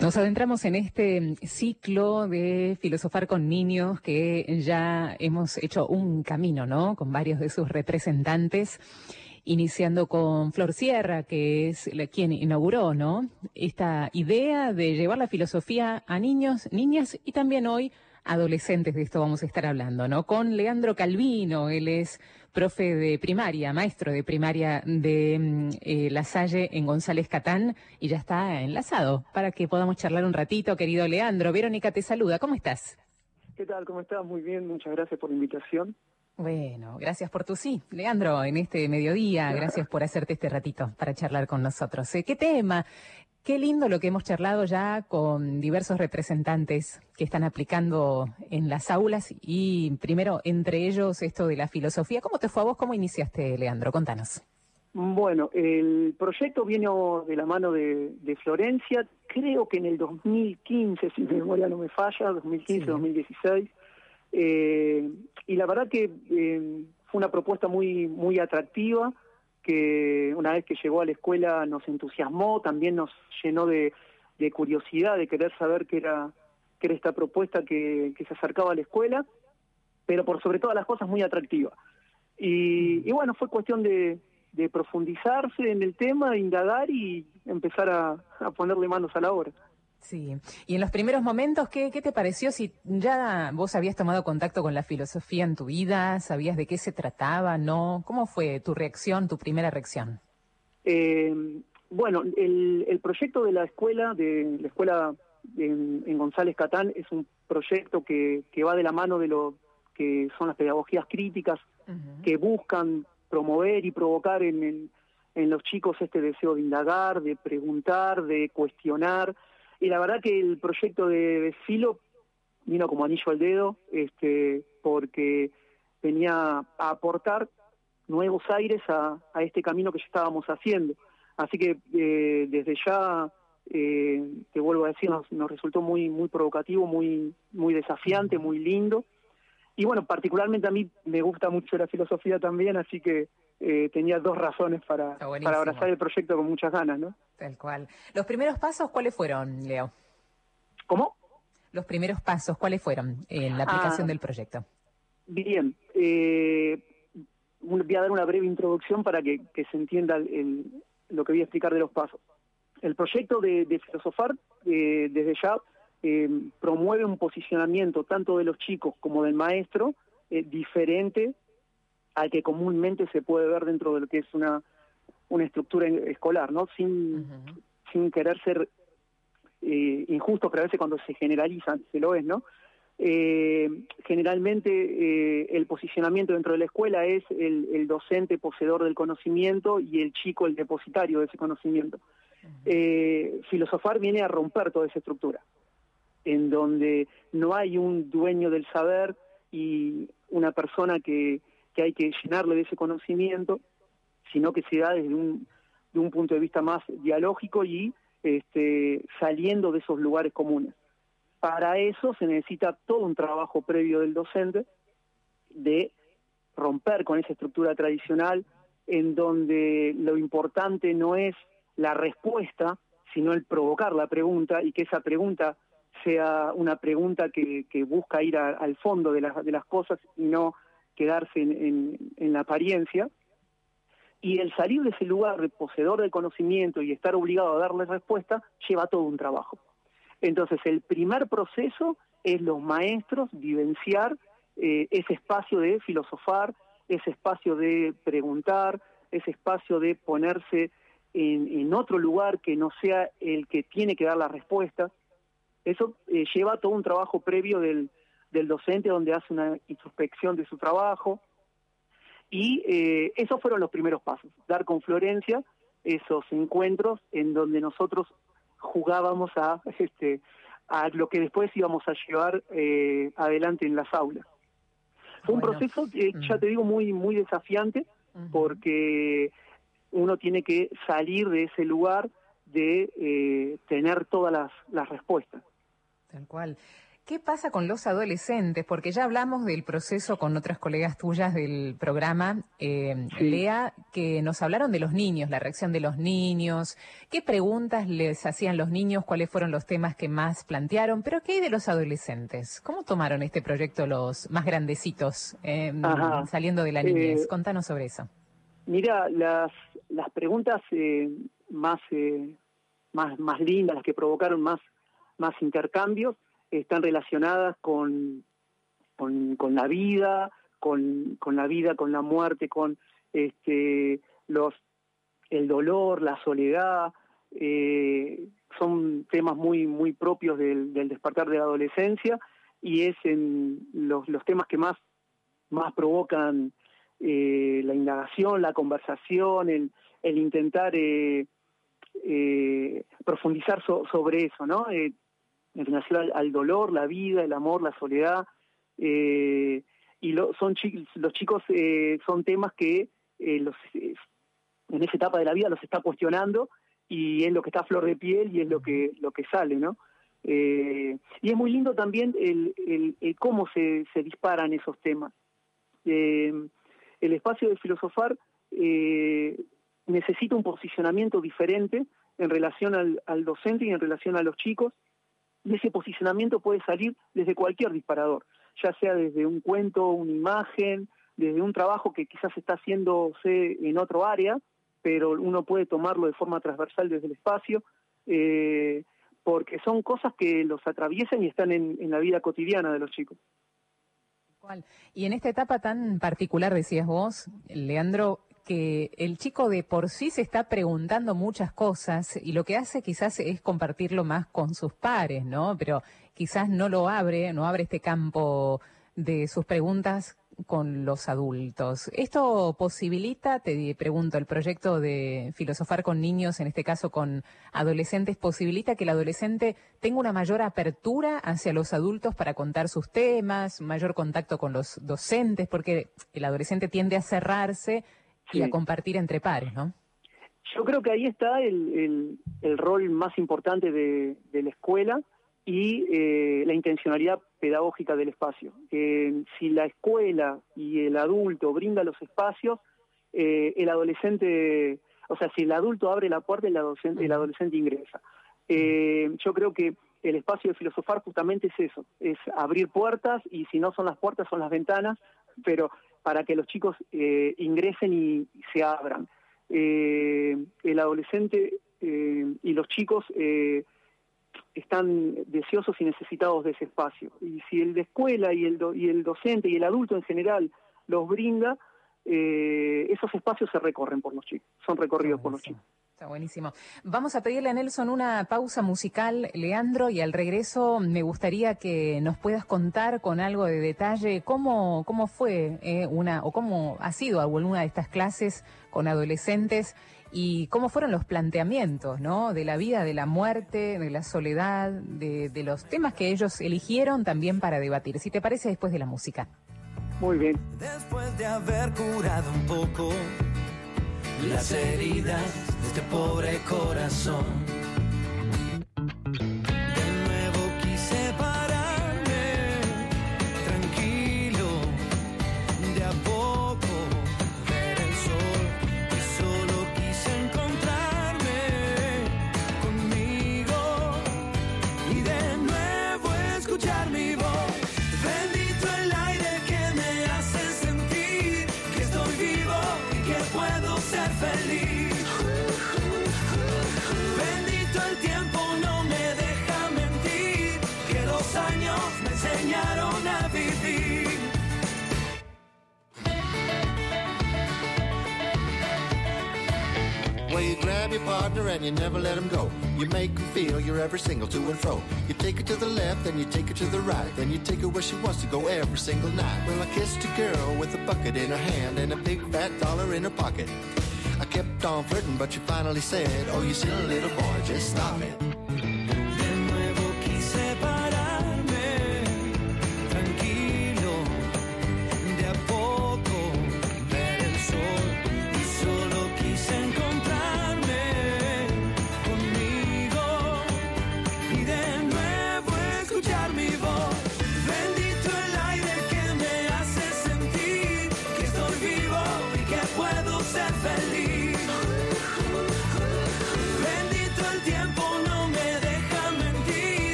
Nos adentramos en este ciclo de filosofar con niños que ya hemos hecho un camino, ¿no? Con varios de sus representantes, iniciando con Flor Sierra, que es la, quien inauguró, ¿no? Esta idea de llevar la filosofía a niños, niñas y también hoy adolescentes, de esto vamos a estar hablando, ¿no? Con Leandro Calvino, él es profe de primaria, maestro de primaria de mm, eh, La Salle en González Catán y ya está enlazado para que podamos charlar un ratito, querido Leandro. Verónica te saluda, ¿cómo estás? ¿Qué tal? ¿Cómo estás? Muy bien, muchas gracias por la invitación. Bueno, gracias por tu sí, Leandro, en este mediodía. Gracias por hacerte este ratito para charlar con nosotros. ¿eh? ¿Qué tema? Qué lindo lo que hemos charlado ya con diversos representantes que están aplicando en las aulas y primero entre ellos esto de la filosofía. ¿Cómo te fue a vos? ¿Cómo iniciaste, Leandro? Contanos. Bueno, el proyecto vino de la mano de, Florencia, creo que en el 2015, si mi memoria no me falla, 2015-2016. Eh, y la verdad que eh, fue una propuesta muy, muy atractiva que una vez que llegó a la escuela nos entusiasmó, también nos llenó de, curiosidad, de querer saber qué era, qué era esta propuesta que, se acercaba a la escuela, pero por sobre todas las cosas muy atractiva. Y, bueno, fue cuestión de, profundizarse en el tema, indagar y empezar a, a ponerle manos a la obra. Sí, y en los primeros momentos, ¿qué, ¿qué, te pareció? Si ya vos habías tomado contacto con la filosofía en tu vida, sabías de qué se trataba, ¿no? ¿Cómo fue tu reacción, tu primera reacción? Eh, bueno, el, proyecto de la escuela, de la escuela en, González Catán, es un proyecto que, que, va de la mano de lo que son las pedagogías críticas, que buscan promover y provocar en, en los chicos este deseo de indagar, de preguntar, de cuestionar, y la verdad que el proyecto de, Filo vino como anillo al dedo, este, porque venía a aportar nuevos aires a, este camino que ya estábamos haciendo. Así que eh, desde ya, eh, te vuelvo a decir, nos, resultó muy, muy provocativo, muy, muy desafiante, muy lindo. Y bueno, particularmente a mí me gusta mucho la filosofía también, así que eh, tenía dos razones para, para abrazar el proyecto con muchas ganas, ¿no? Tal cual. ¿Los primeros pasos cuáles fueron, Leo? ¿Cómo? Los primeros pasos, ¿cuáles fueron en la aplicación ah, del proyecto? Bien, eh, voy a dar una breve introducción para que, se entienda lo que voy a explicar de los pasos. El proyecto de, Filosofar, eh, desde ya, promueve un posicionamiento tanto de los chicos como del maestro diferente al que comúnmente se puede ver dentro de lo que es una, una estructura escolar, ¿no? Sin, sin querer ser eh, injusto, pero a veces cuando se generaliza se lo es, ¿no? Eh, generalmente eh, el posicionamiento dentro de la escuela es el, docente poseedor del conocimiento y el chico el depositario de ese conocimiento. filosofar viene a romper toda esa estructura, en donde no hay un dueño del saber y una persona que, que hay que llenarle de ese conocimiento, sino que se da desde un, punto de vista más dialógico y este, saliendo de esos lugares comunes. Para eso se necesita todo un trabajo previo del docente de romper con esa estructura tradicional en donde lo importante no es la respuesta, sino el provocar la pregunta y que esa pregunta sea una pregunta que, busca ir al fondo de las cosas y no quedarse en, la apariencia, y el salir de ese lugar de poseedor del conocimiento y estar obligado a darle respuesta lleva todo un trabajo. Entonces, el primer proceso es los maestros vivenciar eh, ese espacio de filosofar, ese espacio de preguntar, ese espacio de ponerse en, otro lugar que no sea el que tiene que dar la respuesta. Eso eh, lleva todo un trabajo previo del, del docente donde hace una introspección de su trabajo. Y eh, esos fueron los primeros pasos, dar con Florencia esos encuentros en donde nosotros jugábamos a, este, a lo que después íbamos a llevar eh, adelante en las aulas. Fue un proceso, ya te digo, muy, muy desafiante, porque uno tiene que salir de ese lugar de eh, tener todas las, las respuestas. Tal cual. ¿Qué pasa con los adolescentes? Porque ya hablamos del proceso con otras colegas tuyas del programa, eh, Lea, que nos hablaron de los niños, la reacción de los niños, qué preguntas les hacían los niños, cuáles fueron los temas que más plantearon, pero ¿qué hay de los adolescentes? ¿Cómo tomaron este proyecto los más grandecitos em, saliendo de la niñez? Eh, Contanos sobre eso. Mira, las, las preguntas eh, más, más, más lindas, las que provocaron más, más intercambios, están relacionadas con, con, la vida, con, con, la vida, con la muerte, con este, los, el dolor, la soledad, eh, son temas muy, muy propios del, despertar de la adolescencia y es en los, los temas que más, más provocan eh, la indagación, la conversación, el, el intentar eh, profundizar sobre eso, ¿no? En relación al, dolor, la vida, el amor, la soledad. Eh, y son los chicos eh, son temas que eh, en esa etapa de la vida los está cuestionando y es lo que está a flor de piel y es lo que lo que sale, ¿no? y es muy lindo también el, cómo se, disparan esos temas. el espacio de filosofar necesita un posicionamiento diferente en relación al docente y en relación a los chicos y ese posicionamiento puede salir desde cualquier disparador, ya sea desde un cuento, una imagen, desde un trabajo que quizás está haciéndose en otro área, pero uno puede tomarlo de forma transversal desde el espacio, eh, porque son cosas que los atraviesan y están en, en la vida cotidiana de los chicos. Y en esta etapa tan particular, decías vos, Leandro, que el chico de por sí se está preguntando muchas cosas y lo que hace quizás es compartirlo más con sus pares, ¿no? Pero quizás no lo abre, no abre este campo de sus preguntas con los adultos. ¿Esto posibilita, te pregunto, el proyecto de filosofar con niños, en este caso con adolescentes, posibilita que el adolescente tenga una mayor apertura hacia los adultos para contar sus temas, mayor contacto con los docentes, porque el adolescente tiende a cerrarse y a compartir entre pares, ¿no? Yo creo que ahí está el, el, rol más importante de, la escuela y eh, la intencionalidad pedagógica del espacio. si la escuela y el adulto brinda los espacios, eh, el adolescente, o sea, si el adulto abre la puerta, el adolescente, el adolescente ingresa. Eh, yo creo que el espacio de filosofar justamente es eso, es abrir puertas y si no son las puertas son las ventanas, pero para que los chicos eh, ingresen y, se abran. Eh, el adolescente eh, y los chicos están deseosos y necesitados de ese espacio. Y si el de escuela y el, y el docente y el adulto en general los brinda, esos espacios se recorren por los chicos, son recorridos por los chicos. Está buenísimo. Vamos a pedirle a Nelson una pausa musical, Leandro, y al regreso me gustaría que nos puedas contar con algo de detalle cómo, cómo fue eh, una, o cómo ha sido alguna de estas clases con adolescentes y cómo fueron los planteamientos, ¿no? De la vida, de la muerte, de la soledad, de, de los temas que ellos eligieron también para debatir. Si te parece, después de la música. Muy bien. Después de haber curado un poco las heridas de este pobre corazón. Partner and you never let him go. You make him feel you're every single to and fro. You take her to the left, then you take her to the right. Then you take her where she wants to go every single night. Well, I kissed a girl with a bucket in her hand and a big fat dollar in her pocket. I kept on flirting, but she finally said, Oh, you silly little boy, just stop it.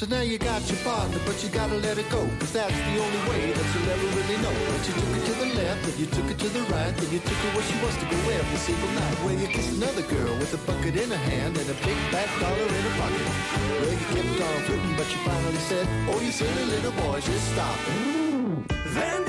So now you got your partner, but you gotta let it go. Cause that's the only way that you'll ever really know. But you took it to the left, then you took it to the right, then you took her where she wants to go every single night. Where you kissed another girl with a bucket in her hand and a big fat dollar in her pocket. Well, you kept on flirting, but you finally said, Oh, you silly little boy, just stop it.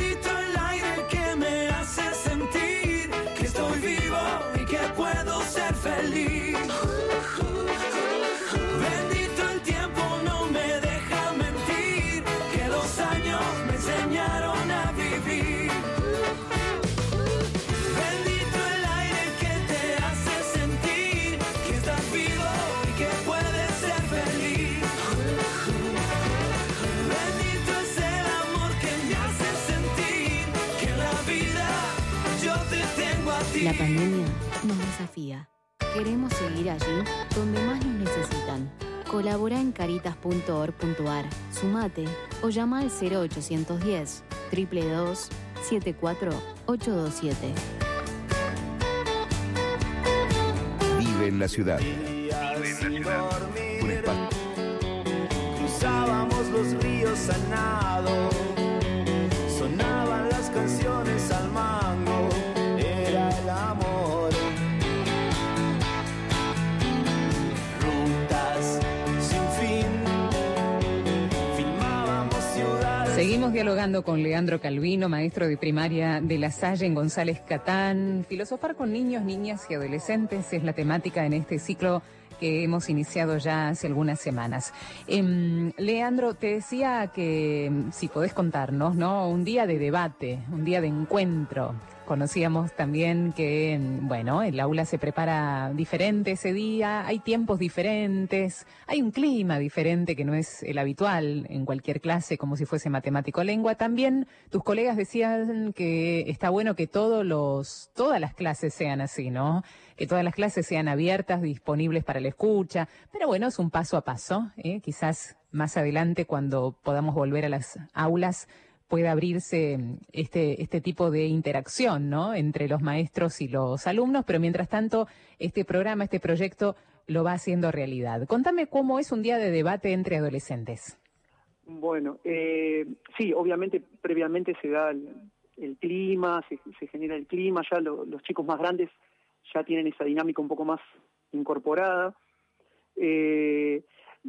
caritas.org.ar, sumate o llama al 0810 322 74827. Vive en la ciudad. Un espacio. Cruzábamos los ríos a dialogando con Leandro Calvino, maestro de primaria de La Salle en González Catán. Filosofar con niños, niñas y adolescentes es la temática en este ciclo que hemos iniciado ya hace algunas semanas. Em, Leandro, te decía que em, si podés contarnos, ¿no? Un día de debate, un día de encuentro. Conocíamos también que, bueno, el aula se prepara diferente ese día, hay tiempos diferentes, hay un clima diferente que no es el habitual en cualquier clase, como si fuese matemático lengua. También tus colegas decían que está bueno que todos los, todas las clases sean así, ¿no? Que todas las clases sean abiertas, disponibles para la escucha. Pero bueno, es un paso a paso. ¿eh? Quizás más adelante, cuando podamos volver a las aulas, pueda abrirse este, este tipo de interacción, ¿no? Entre los maestros y los alumnos, pero mientras tanto, este programa, este proyecto lo va haciendo realidad. Contame cómo es un día de debate entre adolescentes. Bueno, eh, sí, obviamente previamente se da el, clima, se, genera el clima, ya lo- los chicos más grandes ya tienen esa dinámica un poco más incorporada. Eh,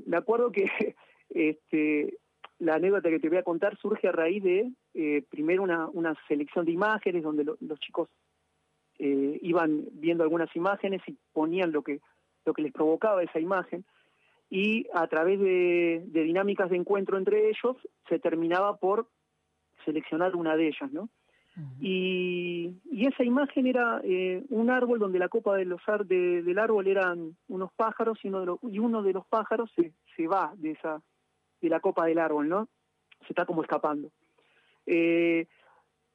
me acuerdo que este, la anécdota que te voy a contar surge a raíz de, eh, primero, una, una selección de imágenes donde lo- los chicos eh, iban viendo algunas imágenes y ponían lo que, lo que les provocaba esa imagen y a través de, de dinámicas de encuentro entre ellos se terminaba por seleccionar una de ellas, ¿no? Y, y esa imagen era eh, un árbol donde la copa de los ar- de- del árbol eran unos pájaros y uno de los, y uno de los pájaros se, se va de esa de la copa del árbol, ¿no? Se está como escapando. Eh,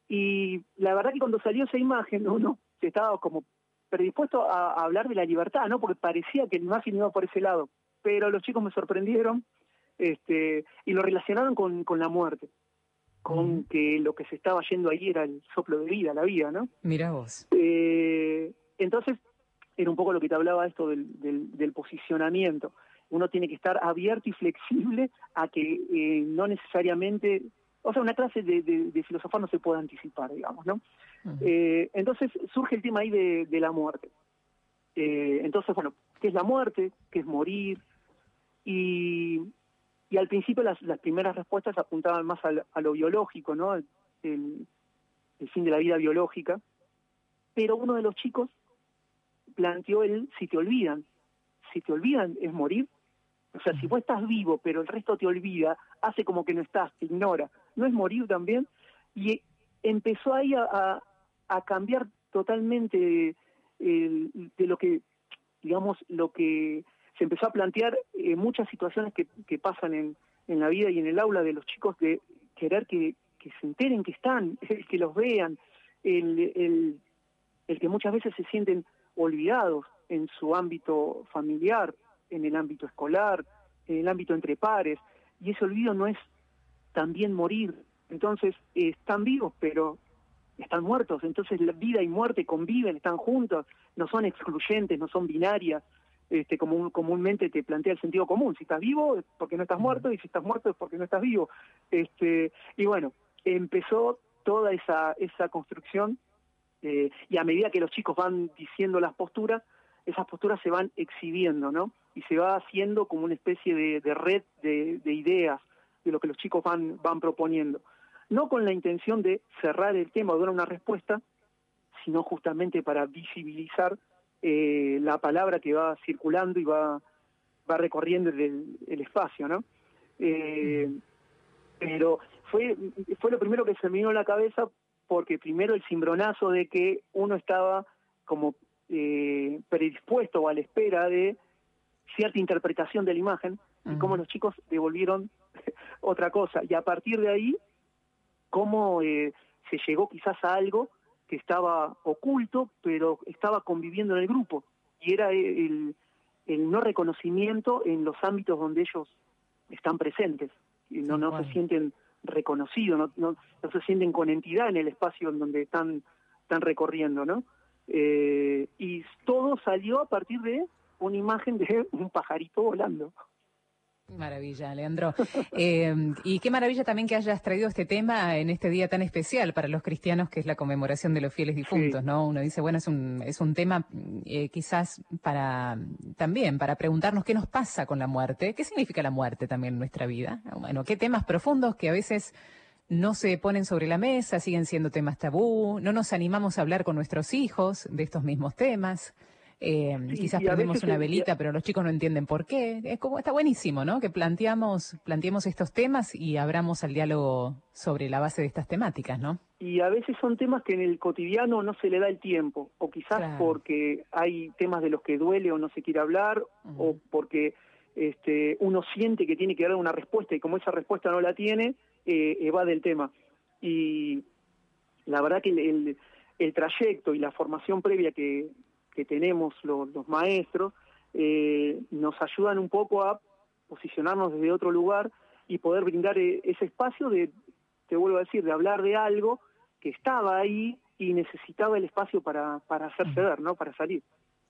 y la verdad que cuando salió esa imagen uno estaba como predispuesto a, a hablar de la libertad, ¿no? Porque parecía que la imagen iba por ese lado. Pero los chicos me sorprendieron este, y lo relacionaron con, con la muerte, con que lo que se estaba yendo ahí era el soplo de vida, la vida, ¿no? Mira vos. Eh, entonces, era un poco lo que te hablaba esto del, del, del posicionamiento. Uno tiene que estar abierto y flexible a que eh, no necesariamente, o sea, una clase de, de, no se puede anticipar, digamos, ¿no? Eh, entonces surge el tema ahí de, de la muerte. Eh, entonces, bueno, ¿qué es la muerte? ¿Qué es morir? Y, y al principio las, las primeras respuestas apuntaban más al- a, lo biológico, ¿no? El, el- el fin de la vida biológica. Pero uno de los chicos planteó el si te olvidan. Si te olvidan es morir. O sea, si vos estás vivo, pero el resto te olvida, hace como que no estás, te ignora. ¿No es morir también? Y empezó ahí a, a- a cambiar totalmente de lo que, digamos, lo que se empezó a plantear eh, muchas situaciones que, que pasan en, en la vida y en el aula de los chicos de querer que, que se enteren que están, que los vean, el, el, el que muchas veces se sienten olvidados en su ámbito familiar, en el ámbito escolar, en el ámbito entre pares, y ese olvido no es también morir. Entonces, eh, están vivos, pero están muertos. Entonces, la vida y muerte conviven, están juntos, no son excluyentes, no son binarias. este, como comúnmente te plantea el sentido común. Si estás vivo es porque no estás muerto y si estás muerto es porque no estás vivo. Este, y bueno, empezó toda esa, esa construcción eh, y a medida que los chicos van diciendo las posturas, esas posturas se van exhibiendo, ¿no? Y se va haciendo como una especie de, red de, ideas de lo que los chicos van, van proponiendo. No con la intención de cerrar el tema o dar una respuesta, sino justamente para visibilizar eh, la palabra que va circulando y va, va recorriendo el, espacio, ¿no? Eh, pero fue, fue lo primero que se me vino a la cabeza porque primero el cimbronazo de que uno estaba como eh, predispuesto o a la espera de cierta interpretación de la imagen y cómo los chicos devolvieron otra cosa. Y a partir de ahí, cómo eh, se llegó quizás a algo que estaba oculto, pero estaba conviviendo en el grupo. Y era el, el no reconocimiento en los ámbitos donde ellos están presentes. Y no, no se sienten reconocidos, no, no, no, se sienten con entidad en el espacio en donde están, están recorriendo, ¿no? Eh, y todo salió a partir de una imagen de un pajarito volando. Maravilla, Leandro. Eh, y qué maravilla también que hayas traído este tema en este día tan especial para los cristianos, que es la conmemoración de los fieles difuntos, ¿no? Uno dice, bueno, es un, es un tema eh, quizás para también para preguntarnos qué nos pasa con la muerte, qué significa la muerte también en nuestra vida. Bueno, qué temas profundos que a veces no se ponen sobre la mesa, siguen siendo temas tabú, no nos animamos a hablar con nuestros hijos de estos mismos temas. Eh, quizás prendemos una velita, pero los chicos no entienden por qué. Es como está buenísimo, ¿no? Que planteamos, planteemos estos temas y abramos al diálogo sobre la base de estas temáticas, ¿no? Y a veces son temas que en el cotidiano no se le da el tiempo, o quizás porque hay temas de los que duele o no se quiere hablar, o porque este, uno siente que tiene que dar una respuesta y como esa respuesta no la tiene, eh, evade el tema. Y la verdad que el, el trayecto y la formación previa que, que tenemos los, maestros eh, nos ayudan un poco a posicionarnos desde otro lugar y poder brindar eh, ese espacio de, te vuelvo a decir, de hablar de algo que estaba ahí y necesitaba el espacio para, para hacerse ver, ¿no? Para salir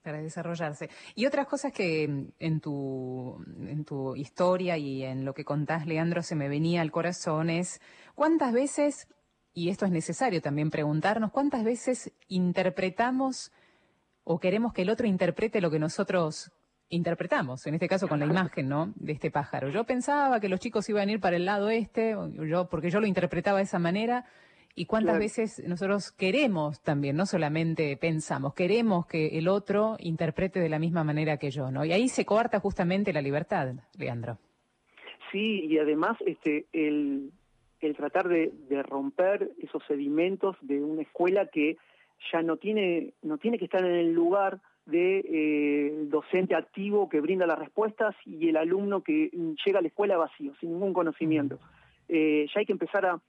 para desarrollarse. Y otras cosas que en tu, en tu historia y en lo que contás, Leandro, se me venía al corazón es cuántas veces, y esto es necesario también preguntarnos, cuántas veces interpretamos o queremos que el otro interprete lo que nosotros interpretamos, en este caso con la imagen, ¿no? De este pájaro. Yo pensaba que los chicos iban a ir para el lado este, yo, porque yo lo interpretaba de esa manera, y cuántas veces nosotros queremos también, no solamente pensamos, queremos que el otro interprete de la misma manera que yo, ¿no? Y ahí se coarta justamente la libertad, Leandro. Sí, y además este el, el tratar de, de romper esos sedimentos de una escuela que ya no tiene, no tiene que estar en el lugar de eh, docente activo que brinda las respuestas y el alumno que llega a la escuela vacío, sin ningún conocimiento. Eh, ya hay que empezar a...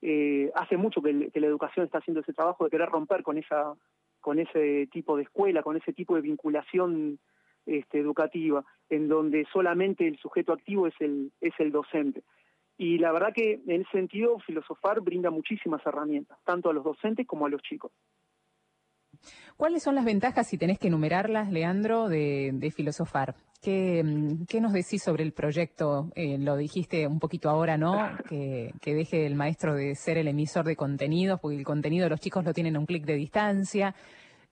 Eh, hace mucho que, la educación está haciendo ese trabajo de querer romper con esa con ese tipo de escuela, con ese tipo de vinculación este, educativa, en donde solamente el sujeto activo es el, es el docente. Y la verdad que en ese sentido, filosofar brinda muchísimas herramientas, tanto a los docentes como a los chicos. ¿Cuáles son las ventajas, si tenés que enumerarlas, Leandro, de, filosofar? ¿Qué, nos decís sobre el proyecto? Eh, lo dijiste un poquito ahora, ¿no? Que, deje el maestro de ser el emisor de contenidos, porque el contenido de los chicos lo tienen a un clic de distancia.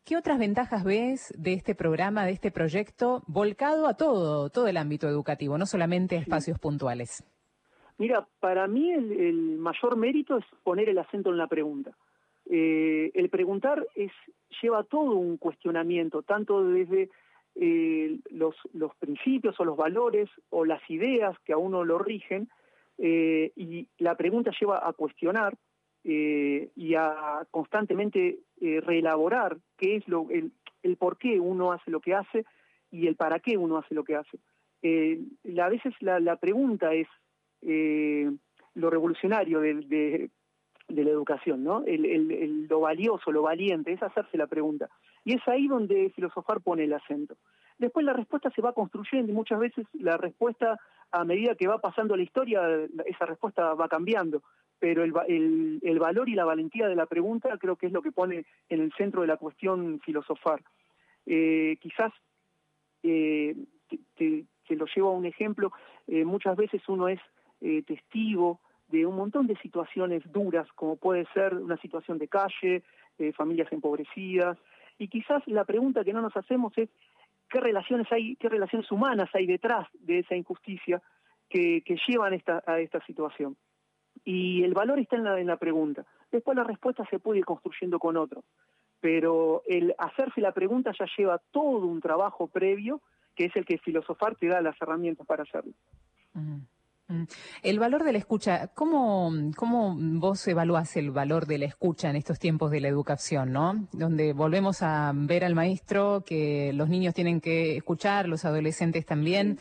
¿Qué otras ventajas ves de este programa, de este proyecto, volcado a todo, todo el ámbito educativo, no solamente a espacios puntuales? Mira, para mí el mayor mérito es poner el acento en la pregunta. Eh, el preguntar es, lleva todo un cuestionamiento, tanto desde eh, los, principios o los valores o las ideas que a uno lo rigen, eh, y la pregunta lleva a cuestionar y a constantemente reelaborar qué es lo, el, por qué uno hace lo que hace y el para qué uno hace lo que hace. a veces la, la pregunta es lo revolucionario de, de de la educación, ¿no? El, lo valioso, lo valiente, es hacerse la pregunta. Y es ahí donde filosofar pone el acento. Después la respuesta se va construyendo y muchas veces la respuesta, a medida que va pasando la historia, esa respuesta va cambiando. Pero el, el valor y la valentía de la pregunta creo que es lo que pone en el centro de la cuestión filosofar. Eh, quizás Eh, te, lo llevo a un ejemplo, eh, muchas veces uno es eh, testigo de un montón de situaciones duras, como puede ser una situación de calle, familias empobrecidas, y quizás la pregunta que no nos hacemos es qué relaciones hay, qué relaciones humanas hay detrás de esa injusticia que, llevan esta, a esta situación. Y el valor está en la, en la pregunta. Después la respuesta se puede ir construyendo con otros. Pero el hacerse la pregunta ya lleva todo un trabajo previo, que es el que filosofar te da las herramientas para hacerlo. El valor de la escucha, ¿cómo, ¿cómo vos evaluás el valor de la escucha en estos tiempos de la educación, ¿no? Donde volvemos a ver al maestro que los niños tienen que escuchar, los adolescentes también.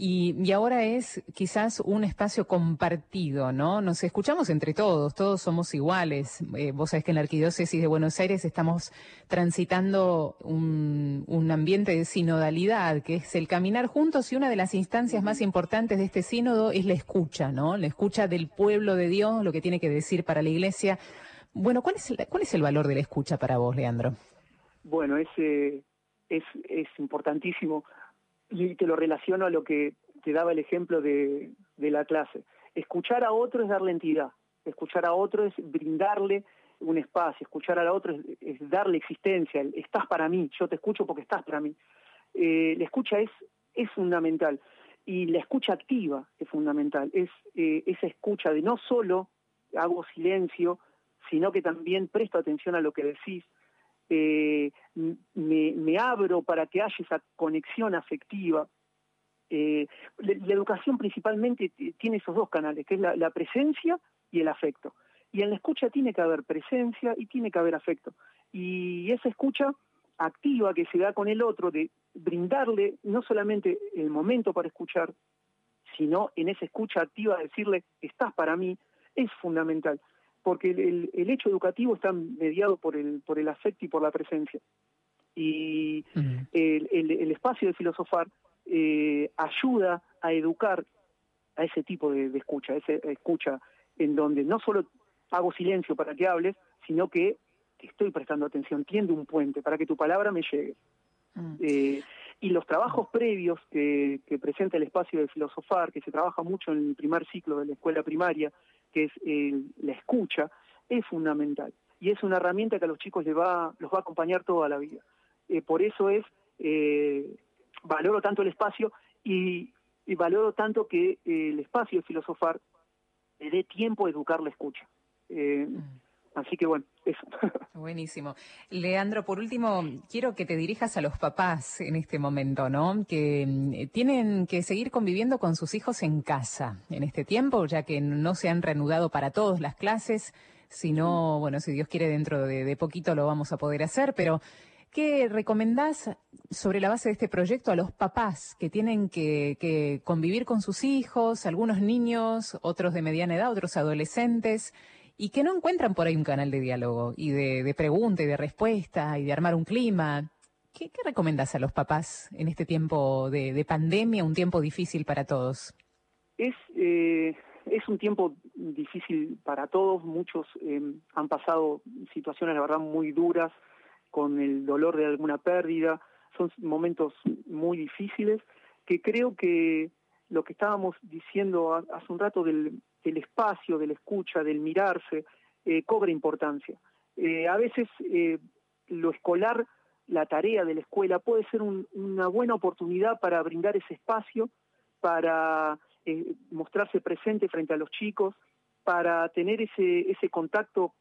Y, ahora es quizás un espacio compartido, ¿no? Nos escuchamos entre todos, todos somos iguales. Eh, vos sabés que en la Arquidiócesis de Buenos Aires estamos transitando un, un, ambiente de sinodalidad, que es el caminar juntos y una de las instancias más importantes de este sínodo es la escucha, ¿no? La escucha del pueblo de Dios, lo que tiene que decir para la Iglesia. Bueno, ¿cuál es el, cuál es el valor de la escucha para vos, Leandro? Bueno, es, es, es importantísimo y te lo relaciono a lo que te daba el ejemplo de, la clase. Escuchar a otro es darle entidad, escuchar a otro es brindarle un espacio, escuchar a otro es, darle existencia, estás para mí, yo te escucho porque estás para mí. Eh, la escucha es, es fundamental y la escucha activa es fundamental, es eh, esa escucha de no solo hago silencio, sino que también presto atención a lo que decís, eh, me, abro para que haya esa conexión afectiva. Eh, la, educación principalmente tiene esos dos canales, que es la, presencia y el afecto. Y en la escucha tiene que haber presencia y tiene que haber afecto. Y esa escucha activa que se da con el otro, de brindarle no solamente el momento para escuchar, sino en esa escucha activa decirle, estás para mí, es fundamental porque el, hecho educativo está mediado por el, por el afecto y por la presencia. Y el, espacio de filosofar eh, ayuda a educar a ese tipo de, escucha, esa escucha en donde no solo hago silencio para que hables, sino que te estoy prestando atención, tiendo un puente para que tu palabra me llegue. Mm. Eh, y los trabajos previos que, que, presenta el espacio de filosofar, que se trabaja mucho en el primer ciclo de la escuela primaria, que es eh, la escucha, es fundamental. Y es una herramienta que a los chicos les va, los va a acompañar toda la vida. Eh, por eso es, eh, valoro tanto el espacio y, valoro tanto que el espacio de filosofar le dé tiempo a educar la escucha. Mm. Así que bueno, eso. Buenísimo. Leandro, por último, quiero que te dirijas a los papás en este momento, ¿no? Que mm, tienen que seguir conviviendo con sus hijos en casa en este tiempo, ya que no se han reanudado para todos las clases, sino, bueno, si Dios quiere, dentro de, poquito lo vamos a poder hacer, pero ¿Qué recomendás sobre la base de este proyecto a los papás que tienen que, que, convivir con sus hijos, algunos niños, otros de mediana edad, otros adolescentes, y que no encuentran por ahí un canal de diálogo y de, pregunta y de respuesta y de armar un clima. ¿Qué, qué a los papás en este tiempo de, pandemia, un tiempo difícil para todos? Es, eh, un tiempo difícil para todos, muchos eh, han pasado situaciones, la verdad, muy duras, con el dolor de alguna pérdida, son momentos muy difíciles, que creo que lo que estábamos diciendo hace un rato del, del espacio, de la escucha, del mirarse, eh, cobra importancia. Eh, a veces eh, lo escolar, la tarea de la escuela puede ser una buena oportunidad para brindar ese espacio, para mostrarse presente frente a los chicos, para tener ese, ese contacto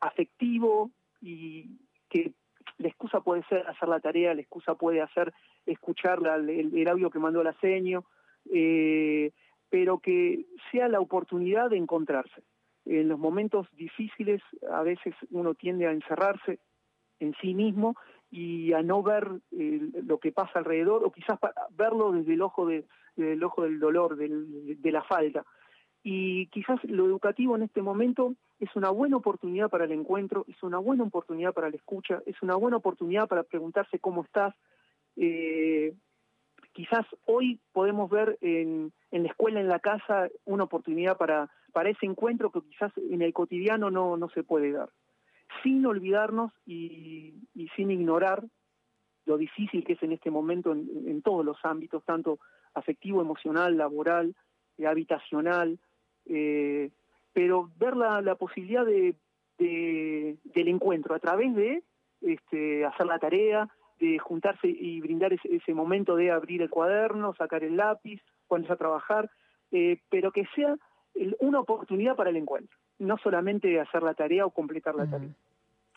afectivo y que la excusa puede ser hacer la tarea, la excusa puede hacer escuchar el, audio que mandó la seño, pero que sea la oportunidad de encontrarse. En los momentos difíciles a veces uno tiende a encerrarse en sí mismo y a no ver eh, lo que pasa alrededor o quizás verlo desde el ojo, de, del, ojo del dolor, de la falta. Y quizás lo educativo en este momento es una buena oportunidad para el encuentro, es una buena oportunidad para la escucha, es una buena oportunidad para preguntarse cómo estás, eh, quizás hoy podemos ver en, la escuela, en la casa, una oportunidad para, ese encuentro que quizás en el cotidiano no, se puede dar. Sin olvidarnos y, sin ignorar lo difícil que es en este momento en, todos los ámbitos, tanto afectivo, emocional, laboral, eh, habitacional, eh, pero ver la, posibilidad de, de- del encuentro a través de este, hacer la tarea, de juntarse y brindar ese, ese momento de abrir el cuaderno, sacar el lápiz, ponerse a trabajar, eh, pero que sea el- una oportunidad para el encuentro, no solamente hacer la tarea o completar la tarea.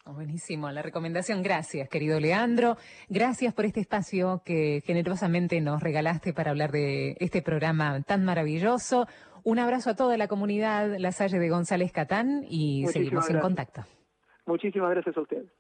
Oh, Buenísimo, la recomendación. Gracias, querido Leandro. Gracias por este espacio que generosamente nos regalaste para hablar de este programa tan maravilloso. Un abrazo a toda la comunidad La Salle de González Catán y Muchísimas seguimos en contacto. Muchísimas gracias a ustedes.